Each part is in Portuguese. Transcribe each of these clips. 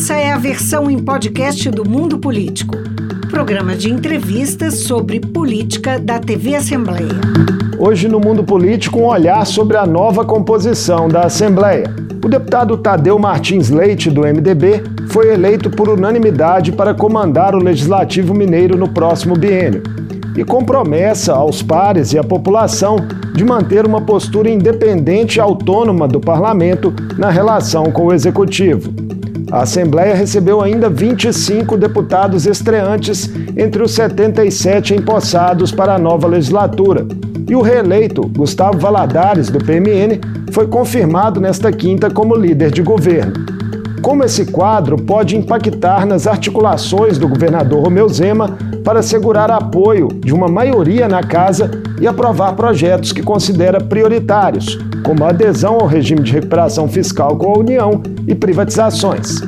Essa é a versão em podcast do Mundo Político, programa de entrevistas sobre política da TV Assembleia. Hoje no Mundo Político, um olhar sobre a nova composição da Assembleia. O deputado Tadeu Martins Leite, do MDB, foi eleito por unanimidade para comandar o Legislativo Mineiro no próximo biênio e com promessa aos pares e à população de manter uma postura independente e autônoma do parlamento na relação com o executivo. A Assembleia recebeu ainda 25 deputados estreantes entre os 77 empossados para a nova legislatura. E o reeleito, Gustavo Valadares, do PMN, foi confirmado nesta quinta como líder de governo. Como esse quadro pode impactar nas articulações do governador Romeu Zema para assegurar apoio de uma maioria na casa e aprovar projetos que considera prioritários, como a adesão ao regime de recuperação fiscal com a União e privatizações.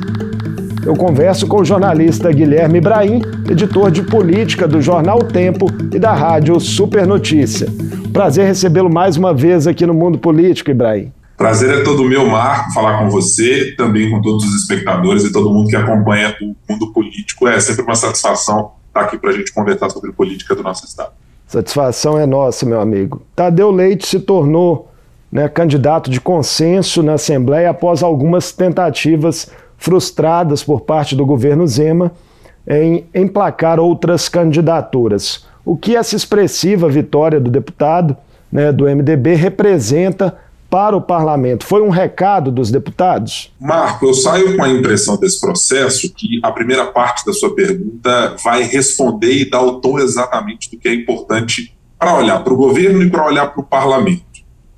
Eu converso com o jornalista Guilherme Ibrahim, editor de política do jornal Tempo e da rádio Super Notícia. Prazer recebê-lo mais uma vez aqui no Mundo Político, Ibrahim. Prazer é todo meu, Marco, falar com você, também com todos os espectadores e todo mundo que acompanha o mundo político. É sempre uma satisfação está aqui para a gente conversar sobre política do nosso Estado. Satisfação é nossa, meu amigo. Tadeu Leite se tornou né, candidato de consenso na Assembleia após algumas tentativas frustradas por parte do governo Zema em emplacar outras candidaturas. O que essa expressiva vitória do deputado né, do MDB representa para o parlamento? Foi um recado dos deputados? Marco, eu saio com a impressão desse processo que a primeira parte da sua pergunta vai responder e dar o tom exatamente do que é importante para olhar para o governo e para olhar para o parlamento.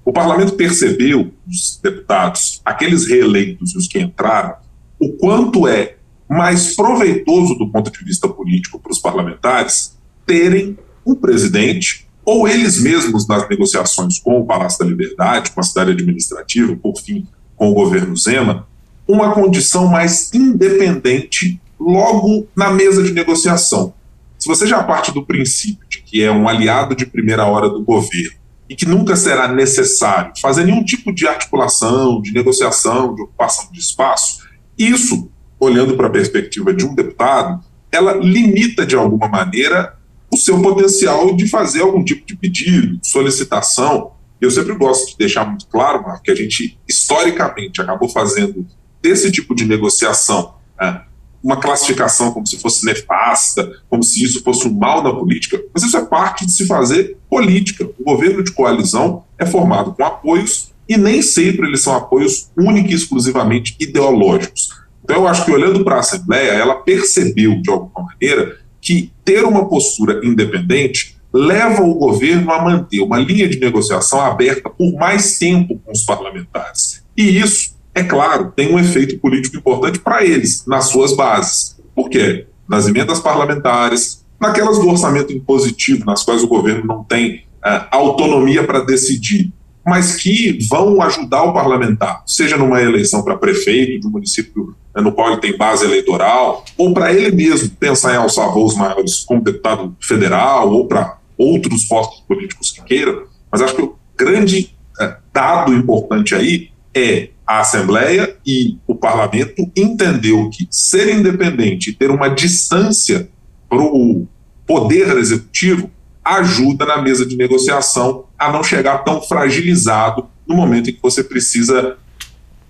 O parlamento percebeu, os deputados, aqueles reeleitos e os que entraram, o quanto é mais proveitoso do ponto de vista político para os parlamentares terem um presidente ou eles mesmos nas negociações com o Palácio da Liberdade, com a cidade administrativa, por fim, com o governo Zema, uma condição mais independente logo na mesa de negociação. Se você já parte do princípio de que é um aliado de primeira hora do governo e que nunca será necessário fazer nenhum tipo de articulação, de negociação, de ocupação de espaço, isso, olhando para a perspectiva de um deputado, ela limita de alguma maneira o seu potencial de fazer algum tipo de pedido, solicitação. Eu sempre gosto de deixar muito claro, Marco, que a gente historicamente acabou fazendo desse tipo de negociação né, uma classificação como se fosse nefasta, como se isso fosse um mal na política, mas isso é parte de se fazer política. O governo de coalizão é formado com apoios e nem sempre eles são apoios únicos e exclusivamente ideológicos. Então eu acho que olhando para a Assembleia, ela percebeu de alguma maneira que ter uma postura independente leva o governo a manter uma linha de negociação aberta por mais tempo com os parlamentares. E isso, é claro, tem um efeito político importante para eles, nas suas bases. Por quê? Nas emendas parlamentares, naquelas do orçamento impositivo, nas quais o governo não tem uh, autonomia para decidir mas que vão ajudar o parlamentar, seja numa eleição para prefeito de um município né, no qual ele tem base eleitoral, ou para ele mesmo pensar em alçar voos maiores como deputado federal, ou para outros postos políticos que queiram. Mas acho que o grande é, dado importante aí é a Assembleia e o parlamento entendeu que ser independente e ter uma distância para o poder executivo ajuda na mesa de negociação a não chegar tão fragilizado no momento em que você precisa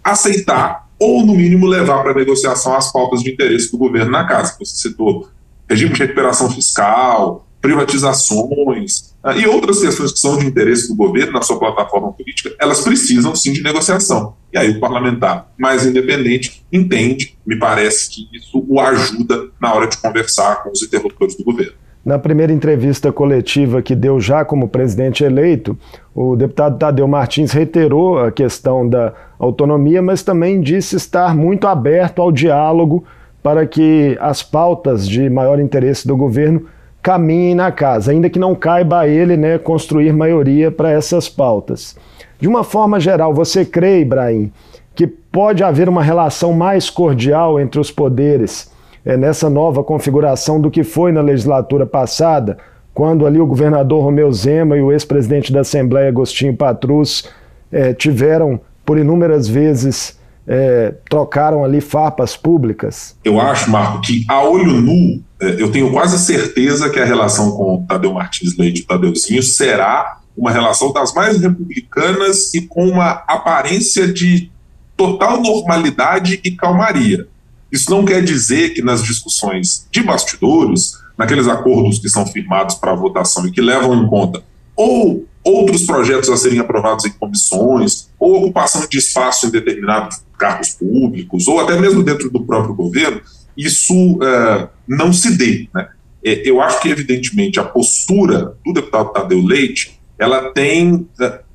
aceitar ou, no mínimo, levar para negociação as pautas de interesse do governo na casa. Você citou regime de recuperação fiscal, privatizações uh, e outras questões que são de interesse do governo na sua plataforma política, elas precisam sim de negociação. E aí o parlamentar mais independente entende, me parece que isso o ajuda na hora de conversar com os interlocutores do governo. Na primeira entrevista coletiva que deu já como presidente eleito, o deputado Tadeu Martins reiterou a questão da autonomia, mas também disse estar muito aberto ao diálogo para que as pautas de maior interesse do governo caminhem na casa, ainda que não caiba a ele né, construir maioria para essas pautas. De uma forma geral, você crê, Ibrahim, que pode haver uma relação mais cordial entre os poderes? É, nessa nova configuração do que foi na legislatura passada, quando ali o governador Romeu Zema e o ex-presidente da Assembleia, Agostinho Patrus, é, tiveram por inúmeras vezes é, trocaram ali farpas públicas? Eu acho, Marco, que a olho nu, é, eu tenho quase certeza que a relação com o Tadeu Martins Leite e o Tadeuzinho será uma relação das mais republicanas e com uma aparência de total normalidade e calmaria. Isso não quer dizer que nas discussões de bastidores, naqueles acordos que são firmados para votação e que levam em conta ou outros projetos a serem aprovados em comissões, ou ocupação de espaço em determinados cargos públicos, ou até mesmo dentro do próprio governo, isso uh, não se dê. Né? É, eu acho que, evidentemente, a postura do deputado Tadeu Leite ela tem uh,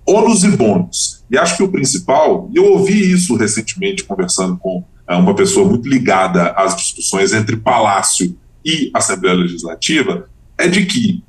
ônus e bônus. E acho que o principal, e eu ouvi isso recentemente conversando com uh, uma pessoa muito ligada às discussões entre Palácio e Assembleia Legislativa, é de que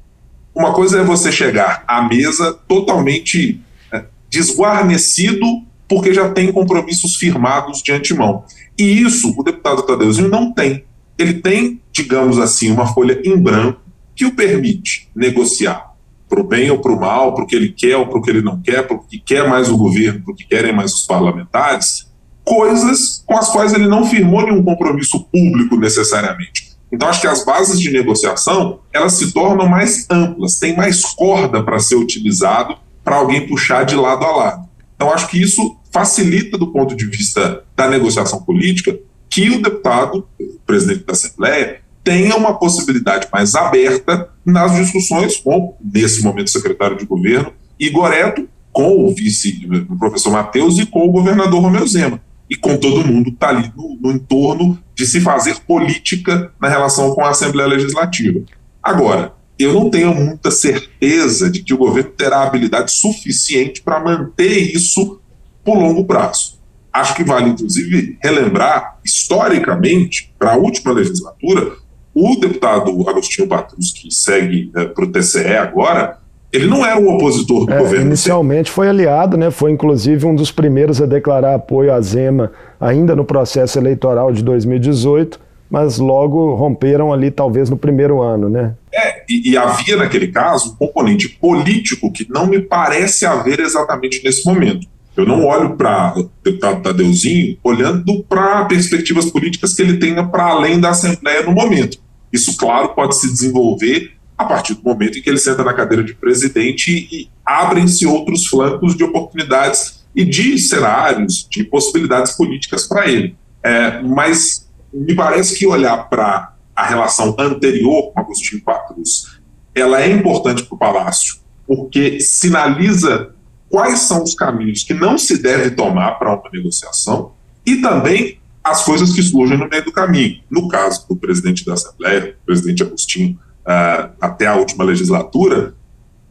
uma coisa é você chegar à mesa totalmente é, desguarnecido porque já tem compromissos firmados de antemão. E isso o deputado Tadeuzinho não tem. Ele tem, digamos assim, uma folha em branco que o permite negociar para o bem ou para o mal, para o que ele quer ou para o que ele não quer, para o que quer mais o governo, para o que querem mais os parlamentares, coisas com as quais ele não firmou nenhum compromisso público necessariamente. Então, acho que as bases de negociação elas se tornam mais amplas, tem mais corda para ser utilizado para alguém puxar de lado a lado. Então, acho que isso facilita, do ponto de vista da negociação política, que o deputado, o presidente da Assembleia, tenha uma possibilidade mais aberta nas discussões com, nesse momento, secretário de governo, Igor Eto, com o vice, professor Matheus e com o governador Romeu Zema e com todo mundo que está ali no, no entorno de se fazer política na relação com a Assembleia Legislativa. Agora, eu não tenho muita certeza de que o governo terá habilidade suficiente para manter isso por longo prazo. Acho que vale, inclusive, relembrar, historicamente, para a última legislatura, o deputado Agostinho Patrus, que segue é, para o TCE agora, ele não era um opositor do é, governo. Inicialmente foi aliado, né? foi inclusive um dos primeiros a declarar apoio à Zema ainda no processo eleitoral de 2018, mas logo romperam ali talvez no primeiro ano, né? É, e, e havia naquele caso um componente político que não me parece haver exatamente nesse momento. Eu não olho para o deputado Tadeuzinho olhando para perspectivas políticas que ele tenha para além da Assembleia no momento. Isso, claro, pode se desenvolver a partir do momento em que ele senta na cadeira de presidente e abrem-se outros flancos de oportunidades e de cenários, de possibilidades políticas para ele. É, mas me parece que olhar para a relação anterior com Agostinho Patrus, ela é importante para o Palácio, porque sinaliza quais são os caminhos que não se deve tomar para uma negociação e também as coisas que surgem no meio do caminho. No caso do presidente da Assembleia, o presidente Agostinho, uh, até a última legislatura,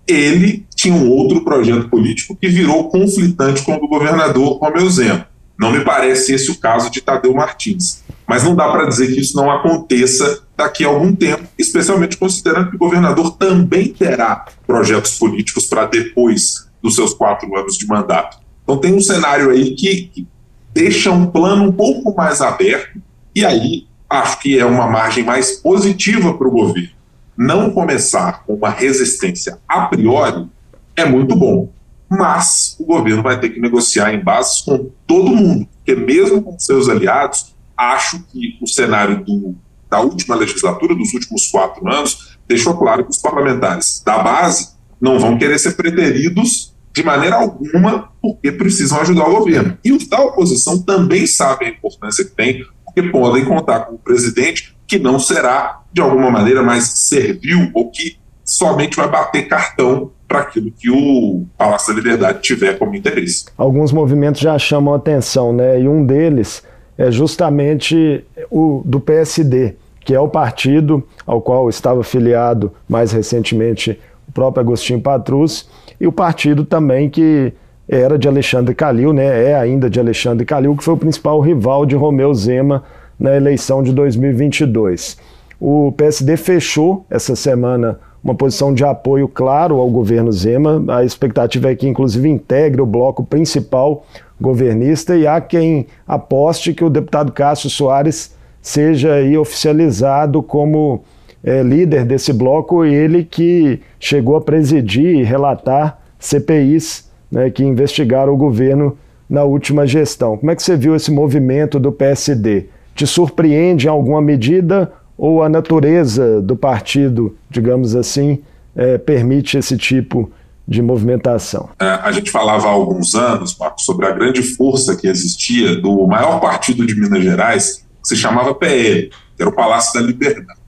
ele tinha um outro projeto político que virou conflitante com o do governador Romeu Zema. Não me parece esse o caso de Tadeu Martins. Mas não dá para dizer que isso não aconteça daqui a algum tempo, especialmente considerando que o governador também terá projetos políticos para depois dos seus quatro anos de mandato. Então tem um cenário aí que, que deixa um plano um pouco mais aberto, e aí acho que é uma margem mais positiva para o governo não começar com uma resistência a priori é muito bom. Mas o governo vai ter que negociar em bases com todo mundo, porque mesmo com seus aliados, acho que o cenário do, da última legislatura, dos últimos quatro anos, deixou claro que os parlamentares da base não vão querer ser preteridos de maneira alguma, porque precisam ajudar o governo. E os da oposição também sabem a importância que tem, porque podem contar com o presidente que não será, de alguma maneira, mais servil ou que somente vai bater cartão para aquilo que o Palácio da Liberdade tiver como interesse. Alguns movimentos já chamam atenção, né? E um deles é justamente o do PSD, que é o partido ao qual estava filiado mais recentemente o próprio Agostinho Patrus, e o partido também que era de Alexandre Calil, né? É ainda de Alexandre Calil, que foi o principal rival de Romeu Zema na eleição de 2022. O PSD fechou essa semana uma posição de apoio claro ao governo Zema. A expectativa é que, inclusive, integre o bloco principal governista e há quem aposte que o deputado Cássio Soares seja aí oficializado como é, líder desse bloco, ele que chegou a presidir e relatar CPIs né, que investigaram o governo na última gestão. Como é que você viu esse movimento do PSD? Te surpreende em alguma medida ou a natureza do partido, digamos assim, é, permite esse tipo de movimentação? É, a gente falava há alguns anos, Marcos, sobre a grande força que existia do maior partido de Minas Gerais, que se chamava PL, que era o Palácio da Liberdade.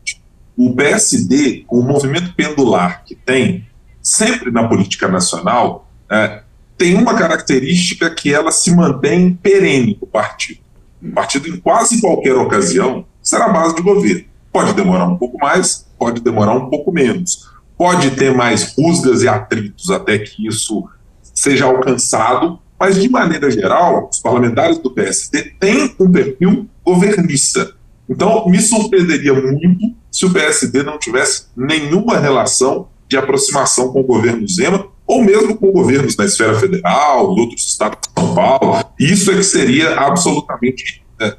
O PSD, com o movimento pendular que tem, sempre na política nacional, é, tem uma característica que ela se mantém perene o partido. O partido, em quase qualquer ocasião, será base de governo. Pode demorar um pouco mais, pode demorar um pouco menos. Pode ter mais rusgas e atritos até que isso seja alcançado, mas, de maneira geral, os parlamentares do PSD têm um perfil governista. Então, me surpreenderia muito se o PSD não tivesse nenhuma relação de aproximação com o governo Zema, ou mesmo com governos na esfera federal, outros estados de São Paulo. Isso é que seria absolutamente é,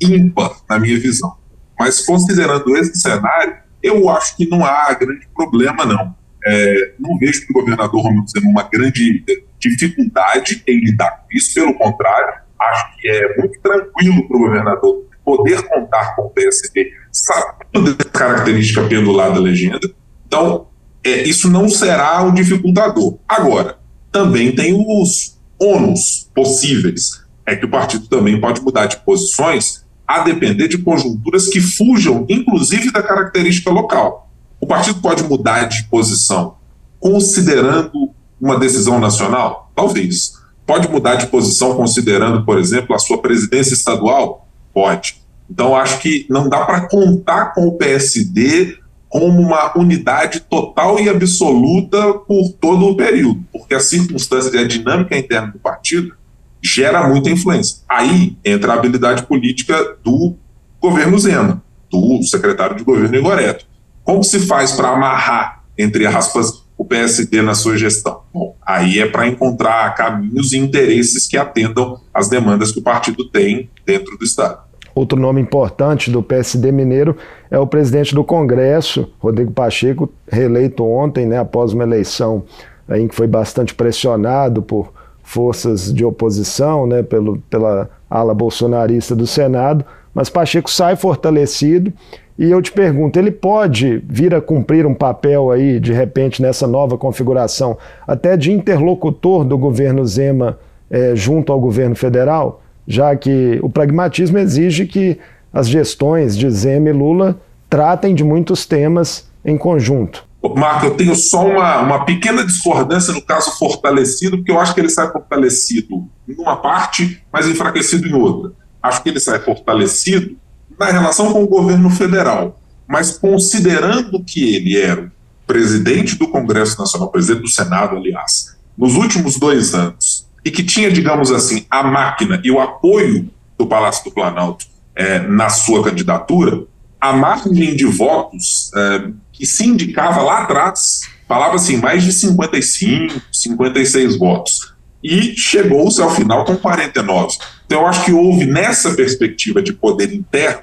ímpar, na minha visão. Mas, considerando esse cenário, eu acho que não há grande problema, não. É, não vejo no governador Romeu Zema uma grande dificuldade em lidar com isso, pelo contrário, acho que é muito tranquilo para o governador poder contar com o PSD, sabendo da característica pendular da legenda. Então, é, isso não será um dificultador. Agora, também tem os ônus possíveis. É que o partido também pode mudar de posições a depender de conjunturas que fujam, inclusive, da característica local. O partido pode mudar de posição considerando uma decisão nacional? Talvez. Pode mudar de posição considerando, por exemplo, a sua presidência estadual? Pode. Então, acho que não dá para contar com o PSD como uma unidade total e absoluta por todo o período, porque a circunstância e a dinâmica interna do partido gera muita influência. Aí entra a habilidade política do governo Zema, do secretário de governo Igoreto. Como se faz para amarrar, entre aspas, o PSD na sua gestão? Bom, aí é para encontrar caminhos e interesses que atendam às demandas que o partido tem dentro do Estado. Outro nome importante do PSD mineiro é o presidente do Congresso, Rodrigo Pacheco, reeleito ontem, né, após uma eleição em que foi bastante pressionado por forças de oposição, né, pelo, pela ala bolsonarista do Senado, mas Pacheco sai fortalecido e eu te pergunto, ele pode vir a cumprir um papel aí, de repente, nessa nova configuração, até de interlocutor do governo Zema eh, junto ao governo federal? Já que o pragmatismo exige que as gestões de Zema e Lula tratem de muitos temas em conjunto. Marco, eu tenho só uma, uma pequena discordância no caso fortalecido, porque eu acho que ele sai fortalecido em uma parte, mas enfraquecido em outra. Acho que ele sai fortalecido na relação com o governo federal, mas considerando que ele era presidente do Congresso Nacional, presidente do Senado, aliás, nos últimos dois anos, e que tinha, digamos assim, a máquina e o apoio do Palácio do Planalto é, na sua candidatura, a margem de votos é, que se indicava lá atrás, falava assim, mais de 55, 56 votos. E chegou-se ao final com 49. Então, eu acho que houve, nessa perspectiva de poder interno,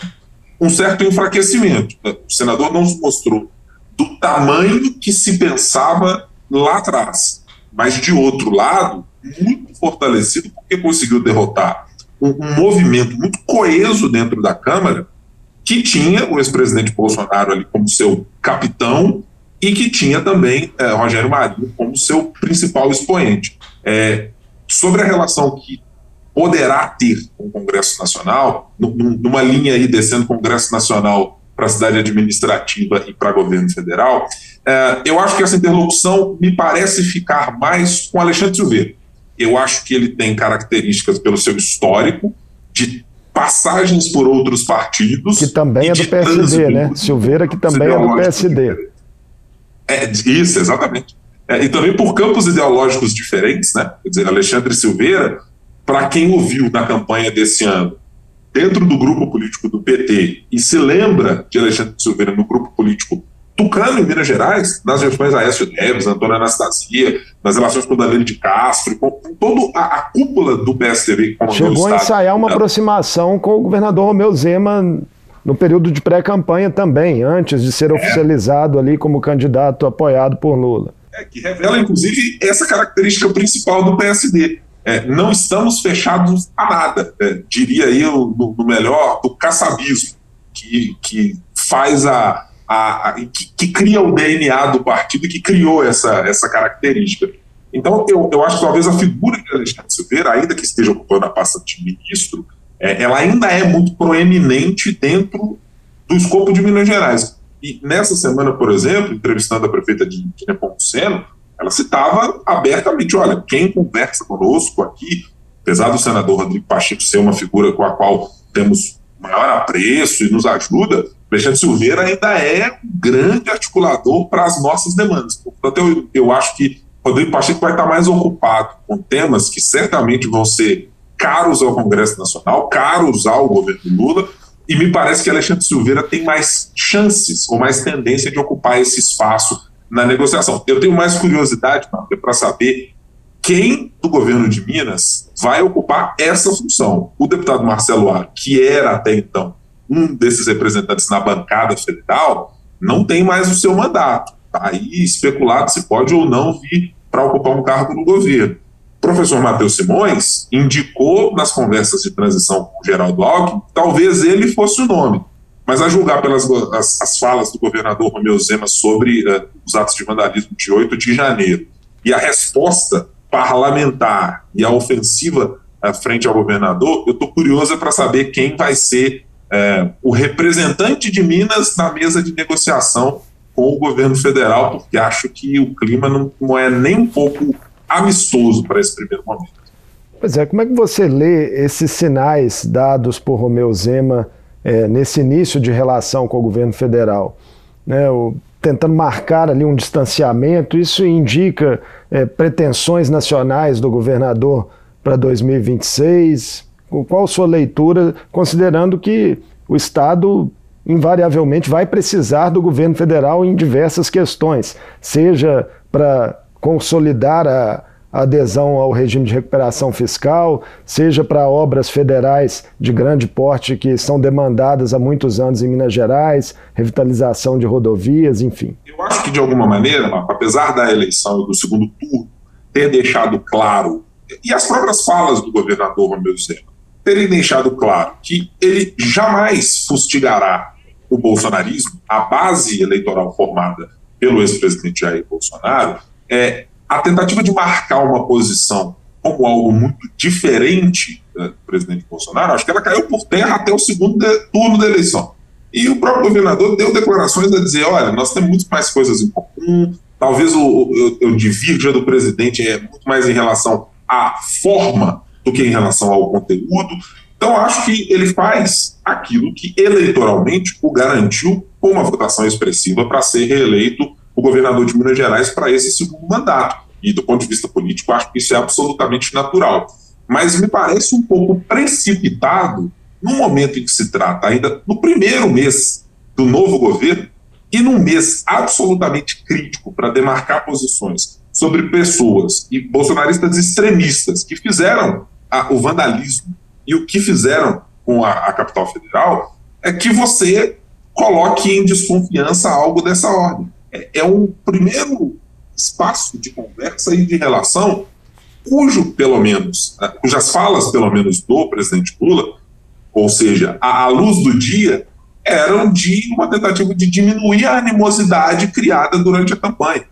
um certo enfraquecimento. O senador não se mostrou do tamanho que se pensava lá atrás. Mas, de outro lado, muito fortalecido porque conseguiu derrotar um, um movimento muito coeso dentro da Câmara que tinha o ex-presidente Bolsonaro ali como seu capitão e que tinha também é, Rogério Marinho como seu principal expoente. É, sobre a relação que poderá ter com o Congresso Nacional, numa linha aí descendo Congresso Nacional para a cidade administrativa e para governo federal, é, eu acho que essa interlocução me parece ficar mais com Alexandre Silveira. Eu acho que ele tem características pelo seu histórico de passagens por outros partidos. Que também é do PSD, né? Silveira, que também é do PSD. É, isso, exatamente. É, e também por campos ideológicos diferentes, né? Quer dizer, Alexandre Silveira, para quem ouviu na campanha desse ano, dentro do grupo político do PT, e se lembra de Alexandre Silveira no grupo político Tucano, em Minas Gerais, nas gestões Aécio Neves, Antônio Anastasia, nas relações com o Danilo de Castro, com, com toda a, a, cúpula do PSDB. Chegou a ensaiar uma aproximação com o governador Romeu Zema no período de pré-campanha também, antes de ser é. oficializado ali como candidato apoiado por Lula. É, que revela, inclusive, essa característica principal do PSD. é, não estamos fechados a nada, é, diria eu, no, no, melhor, do caçabismo, que, que faz a. a, a que, que, cria o DNA do partido e que criou essa, essa característica. Então, eu, eu acho que talvez a figura de Alexandre Silveira, ainda que esteja ocupando a pasta de ministro, é, ela ainda é muito proeminente dentro do escopo de Minas Gerais. E nessa semana, por exemplo, entrevistando a prefeita de, Nepomuceno, ela citava abertamente: olha, quem conversa conosco aqui, apesar do senador Rodrigo Pacheco ser uma figura com a qual temos maior apreço e nos ajuda, Alexandre Silveira ainda é um grande articulador para as nossas demandas. Portanto, eu, eu acho que Rodrigo Pacheco vai estar mais ocupado com temas que certamente vão ser caros ao Congresso Nacional, caros ao governo Lula, e me parece que Alexandre Silveira tem mais chances ou mais tendência de ocupar esse espaço na negociação. Eu tenho mais curiosidade para saber quem do governo de Minas vai ocupar essa função. O deputado Marcelo Ar, que era até então um desses representantes na bancada federal, não tem mais o seu mandato. Está aí especulado se pode ou não vir para ocupar um cargo no governo. O professor Matheus Simões indicou nas conversas de transição com o Geraldo Alckmin, talvez ele fosse o nome. Mas a julgar pelas as, as falas do governador Romeu Zema sobre uh, os atos de vandalismo de 8 de janeiro e a resposta parlamentar e a ofensiva uh, frente ao governador, eu estou curiosa para saber quem vai ser uh, o representante de Minas na mesa de negociação com o governo federal, porque acho que o clima não, não é nem um pouco amistoso para esse primeiro momento. Pois é, como é que você lê esses sinais dados por Romeu Zema é, nesse início de relação com o governo federal? Né, o, tentando marcar ali um distanciamento, isso indica é, pretensões nacionais do governador para 2026? Qual sua leitura, considerando que o Estado invariavelmente vai precisar do governo federal em diversas questões, seja para consolidar a, adesão ao regime de recuperação fiscal, seja para obras federais de grande porte que são demandadas há muitos anos em Minas Gerais, revitalização de rodovias, enfim. Eu acho que, de alguma maneira, apesar da eleição do segundo turno ter deixado claro, e as próprias falas do governador Romeu Zema terem deixado claro que ele jamais fustigará o bolsonarismo, a base eleitoral formada pelo ex-presidente Jair Bolsonaro, é, a tentativa de marcar uma posição como algo muito diferente do presidente Bolsonaro, acho que ela caiu por terra até o segundo de, turno da eleição. E o próprio governador deu declarações a dizer: olha, nós temos muito mais coisas em comum, talvez o, eu, divirja do presidente é muito mais em relação à forma do que em relação ao conteúdo. Então, acho que ele faz aquilo que eleitoralmente o garantiu com uma votação expressiva para ser reeleito o governador de Minas Gerais para esse segundo mandato. E do ponto de vista político, acho que isso é absolutamente natural. Mas me parece um pouco precipitado no momento em que se trata ainda no primeiro mês do novo governo e num mês absolutamente crítico para demarcar posições sobre pessoas e bolsonaristas extremistas que fizeram a, o vandalismo e o que fizeram com a, a capital federal, é que você coloque em desconfiança algo dessa ordem é, é um primeiro espaço de conversa e de relação cujo, pelo menos, né, cujas falas, pelo menos, do presidente Lula, ou seja, à luz do dia, eram de uma tentativa de diminuir a animosidade criada durante a campanha.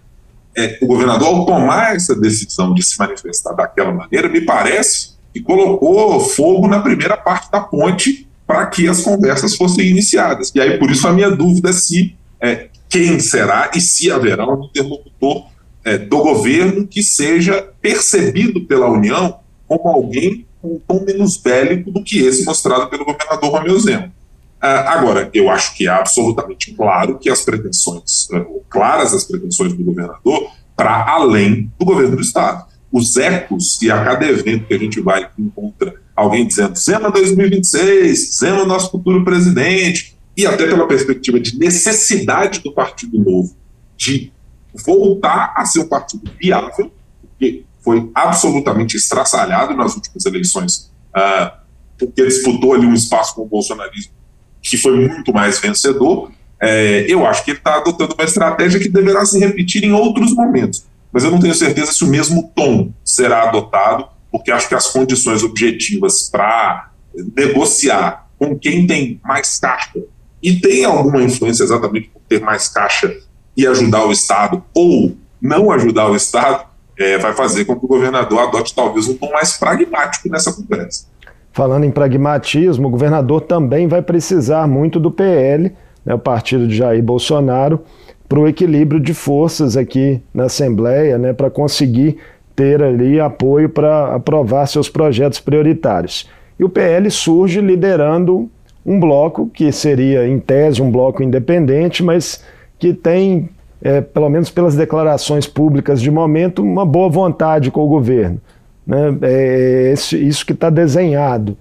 É, o governador, ao tomar essa decisão de se manifestar daquela maneira, me parece que colocou fogo na primeira parte da ponte para que as conversas fossem iniciadas. E aí, por isso, a minha dúvida se é, quem será e se haverá um interlocutor é, do governo que seja percebido pela União como alguém com um tom menos bélico do que esse mostrado pelo governador Romeu Zema. Ah, agora, eu acho que é absolutamente claro que as pretensões, é, claras as pretensões do governador, para além do governo do Estado. Os ecos e a cada evento que a gente vai encontra alguém dizendo Zema 2026, Zema nosso futuro presidente, e até pela perspectiva de necessidade do Partido Novo de voltar a ser um partido viável, que foi absolutamente estraçalhado nas últimas eleições, uh, porque disputou ali um espaço com o bolsonarismo que foi muito mais vencedor. É, eu acho que ele está adotando uma estratégia que deverá se repetir em outros momentos, mas eu não tenho certeza se o mesmo tom será adotado porque acho que as condições objetivas para negociar com quem tem mais caixa e tem alguma influência exatamente por ter mais caixa e ajudar o Estado ou não ajudar o Estado, é, vai fazer com que o governador adote talvez um tom mais pragmático nessa conversa. Falando em pragmatismo, o governador também vai precisar muito do PL, né, o partido de Jair Bolsonaro, para o equilíbrio de forças aqui na Assembleia, né, para conseguir ter ali apoio para aprovar seus projetos prioritários. E o PL surge liderando um bloco que seria, em tese, um bloco independente, mas que tem, é, pelo menos pelas declarações públicas de momento, uma boa vontade com o governo. Né? É isso que está desenhado.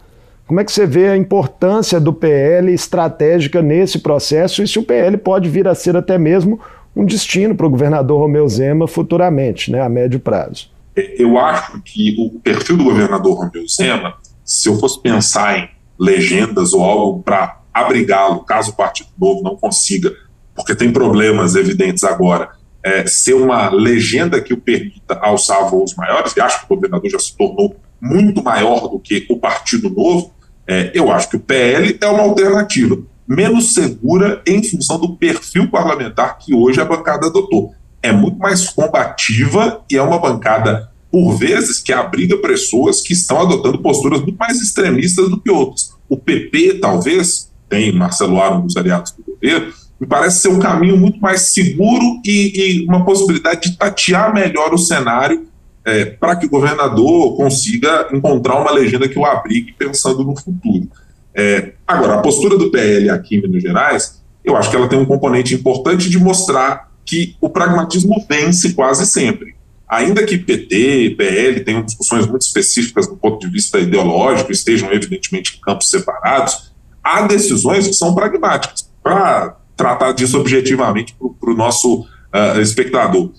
Como é que você vê a importância do PL estratégica nesse processo e se o PL pode vir a ser até mesmo um destino para o governador Romeu Zema futuramente, né, a médio prazo? Eu acho que o perfil do governador Romeu Zema, se eu fosse pensar em legendas ou algo para abrigá-lo, caso o Partido Novo não consiga, porque tem problemas evidentes agora, é, ser uma legenda que o permita alçar voos maiores, e acho que o governador já se tornou muito maior do que o Partido Novo, é, eu acho que o PL é uma alternativa menos segura em função do perfil parlamentar que hoje a bancada adotou. É muito mais combativa e é uma bancada, por vezes, que abriga pessoas que estão adotando posturas muito mais extremistas do que outras. O PP, talvez, tem Marcelo Aro dos aliados do governo, me parece ser um caminho muito mais seguro e, e uma possibilidade de tatear melhor o cenário é, para que o governador consiga encontrar uma legenda que o abrigue pensando no futuro. É, agora, a postura do PL aqui em Minas Gerais, eu acho que ela tem um componente importante de mostrar que o pragmatismo vence quase sempre. Ainda que PT PL tenham discussões muito específicas do ponto de vista ideológico, estejam evidentemente em campos separados, há decisões que são pragmáticas. Para tratar disso objetivamente para o nosso uh, espectador.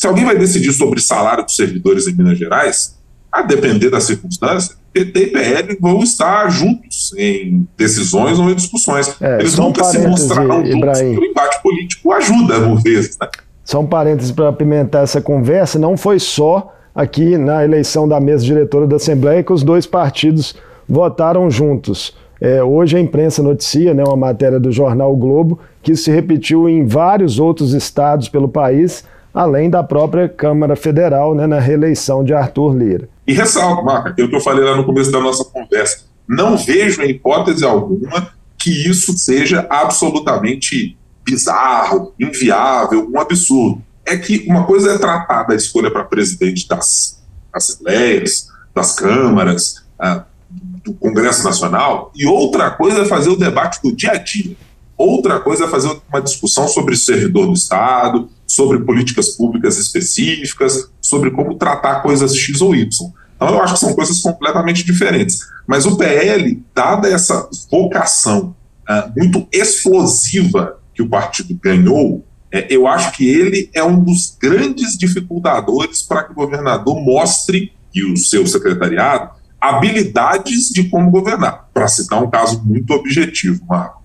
Se alguém vai decidir sobre salário dos servidores em Minas Gerais, a depender da circunstância, PT e PL vão estar juntos em decisões ou em discussões. É, Eles nunca se mostraram juntos, o embate político ajuda, por vezes. Né? Só um parênteses para apimentar essa conversa, não foi só aqui na eleição da mesa diretora da Assembleia que os dois partidos votaram juntos. É, hoje a imprensa noticia, né, uma matéria do jornal o Globo, que se repetiu em vários outros estados pelo país, além da própria Câmara Federal, né, na reeleição de Arthur Lira. E ressalto, Marca, aquilo que eu falei lá no começo da nossa conversa, não vejo em hipótese alguma que isso seja absolutamente bizarro, inviável, um absurdo. É que uma coisa é tratar da escolha para presidente das assembleias, das câmaras, ah, do Congresso Nacional, e outra coisa é fazer o debate do dia a dia. Outra coisa é fazer uma discussão sobre servidor do Estado, sobre políticas públicas específicas, sobre como tratar coisas X ou Y. Então, eu acho que são coisas completamente diferentes. Mas o PL, dada essa vocação uh, muito explosiva que o partido ganhou, é, eu acho que ele é um dos grandes dificultadores para que o governador mostre, e o seu secretariado, habilidades de como governar. Para citar um caso muito objetivo, Marco.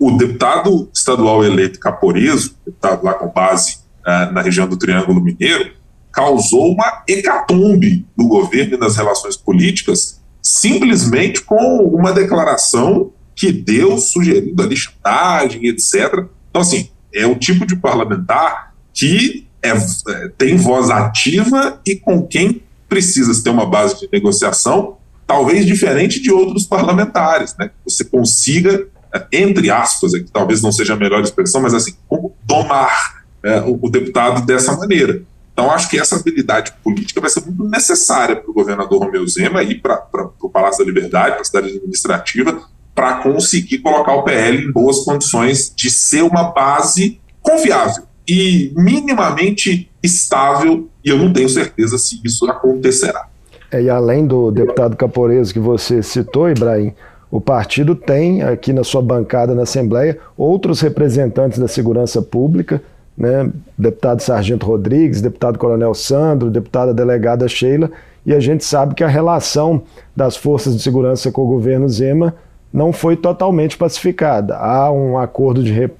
O deputado estadual eleito Caporeso, deputado lá com base na região do Triângulo Mineiro, causou uma hecatombe no governo e nas relações políticas, simplesmente com uma declaração que deu sugerindo ali chantagem, etc. Então, assim, é o tipo de parlamentar que é, é, tem voz ativa e com quem precisa ter uma base de negociação, talvez diferente de outros parlamentares, né? Você consiga, é, entre aspas, que talvez não seja a melhor expressão, mas assim, como domar é, o, o, deputado dessa maneira. Então, acho que essa habilidade política vai ser muito necessária para o governador Romeu Zema e para o Palácio da Liberdade, para a cidade administrativa, para conseguir colocar o PL em boas condições de ser uma base confiável e minimamente estável, e eu não tenho certeza se isso acontecerá. É, e além do deputado Caporeso que você citou, Ibrahim, o partido tem aqui na sua bancada na Assembleia outros representantes da segurança pública, né? deputado Sargento Rodrigues, deputado Coronel Sandro, deputada delegada Sheila, e a gente sabe que a relação das forças de segurança com o governo Zema não foi totalmente pacificada. Há um acordo de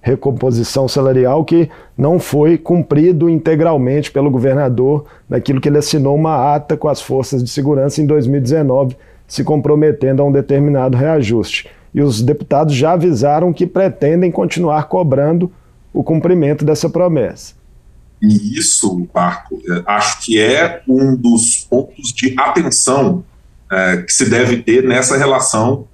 recomposição salarial que não foi cumprido integralmente pelo governador naquilo que ele assinou uma ata com as forças de segurança em 2019, se comprometendo a um determinado reajuste. E os deputados já avisaram que pretendem continuar cobrando o cumprimento dessa promessa. E isso, Marco, é, acho que é um dos pontos de atenção é, que se deve ter nessa relação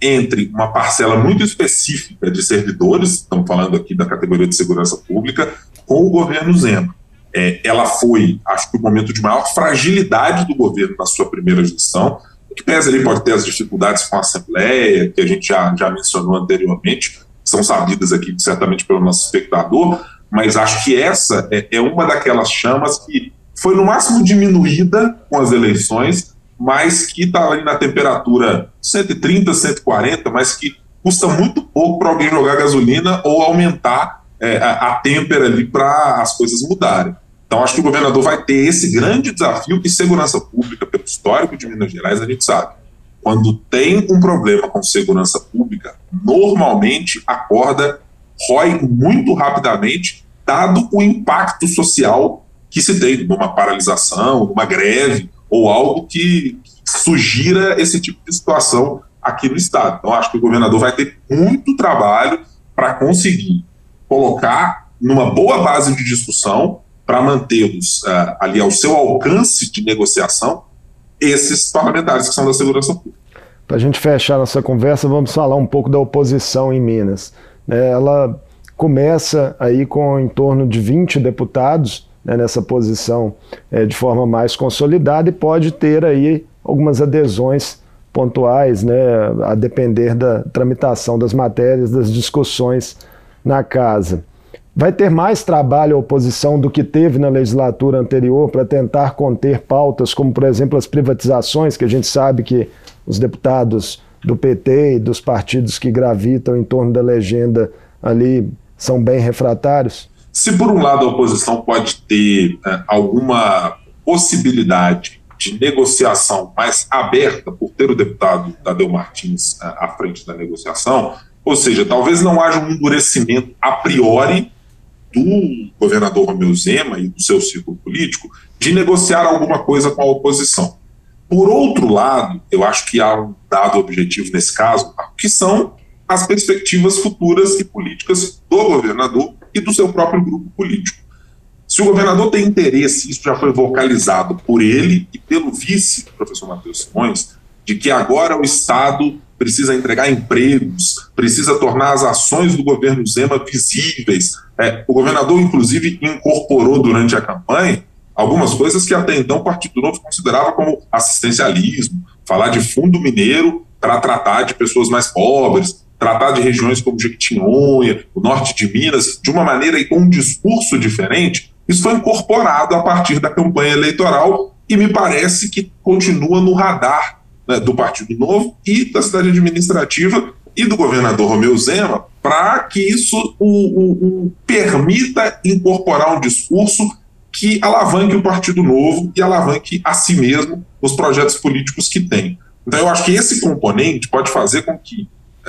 entre uma parcela muito específica de servidores, estamos falando aqui da categoria de segurança pública, com o governo Zema. É, ela foi, acho que, o momento de maior fragilidade do governo na sua primeira gestão, que pesa ali pode ter as dificuldades com a Assembleia, que a gente já, já mencionou anteriormente, são sabidas aqui certamente pelo nosso espectador, mas acho que essa é, é uma daquelas chamas que foi no máximo diminuída com as eleições, mas que está ali na temperatura 130, 140, mas que custa muito pouco para alguém jogar gasolina ou aumentar é, a, a têmpera ali para as coisas mudarem. Então, acho que o governador vai ter esse grande desafio que segurança pública, pelo histórico de Minas Gerais, a gente sabe. Quando tem um problema com segurança pública, normalmente a corda rói muito rapidamente, dado o impacto social que se tem numa paralisação, numa greve, ou algo que sugira esse tipo de situação aqui no Estado. Então, acho que o governador vai ter muito trabalho para conseguir colocar numa boa base de discussão para mantê-los uh, ali ao seu alcance de negociação esses parlamentares que são da segurança pública. Para a gente fechar nossa conversa, vamos falar um pouco da oposição em Minas. É, ela começa aí com em torno de 20 deputados né, nessa posição é, de forma mais consolidada e pode ter aí algumas adesões pontuais, né, a depender da tramitação das matérias, das discussões na casa. Vai ter mais trabalho a oposição do que teve na legislatura anterior para tentar conter pautas, como, por exemplo, as privatizações, que a gente sabe que os deputados do PT e dos partidos que gravitam em torno da legenda ali são bem refratários? Se, por um lado, a oposição pode ter é, alguma possibilidade de negociação mais aberta por ter o deputado Tadeu Martins é, à frente da negociação, ou seja, talvez não haja um endurecimento a priori do governador Romeu Zema e do seu círculo político de negociar alguma coisa com a oposição. Por outro lado, eu acho que há um dado objetivo nesse caso, que são as perspectivas futuras e políticas do governador e do seu próprio grupo político. Se o governador tem interesse, isso já foi vocalizado por ele e pelo vice, professor Matheus Simões, de que agora o Estado precisa entregar empregos, precisa tornar as ações do governo Zema visíveis. É, o governador, inclusive, incorporou durante a campanha algumas coisas que até então o Partido Novo considerava como assistencialismo, falar de fundo mineiro para tratar de pessoas mais pobres, tratar de regiões como Jequitinhonha, o norte de Minas, de uma maneira e com um discurso diferente, isso foi incorporado a partir da campanha eleitoral e me parece que continua no radar né, do Partido Novo e da cidade administrativa e do governador Romeu Zema para que isso permita incorporar um discurso que alavanque o Partido Novo e alavanque a si mesmo os projetos políticos que tem. Então, eu acho que esse componente pode fazer com que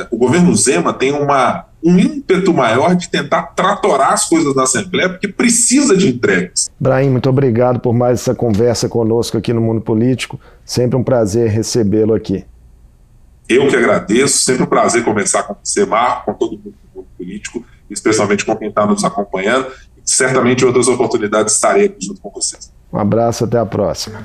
o governo Zema tem uma, um ímpeto maior de tentar tratorar as coisas da Assembleia, porque precisa de entregas. Brahim, muito obrigado por mais essa conversa conosco aqui no Mundo Político. Sempre um prazer recebê-lo aqui. Eu que agradeço, sempre um prazer conversar com você, Marco, com todo mundo do mundo político, especialmente com quem está nos acompanhando. E certamente em outras oportunidades estarei aqui junto com vocês. Um abraço, até a próxima.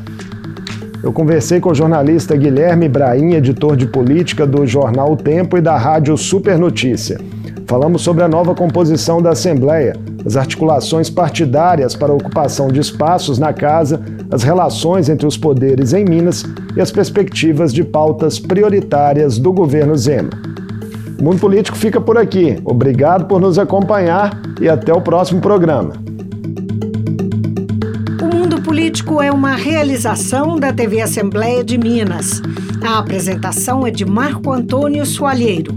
Eu conversei com o jornalista Guilherme Braim, editor de política do jornal o Tempo e da rádio Super Notícia. Falamos sobre a nova composição da Assembleia, as articulações partidárias para a ocupação de espaços na casa, as relações entre os poderes em Minas e as perspectivas de pautas prioritárias do governo Zema. O Mundo Político fica por aqui. Obrigado por nos acompanhar e até o próximo programa. Político é uma realização da TV Assembleia de Minas. A apresentação é de Marco Antônio Soalheiro,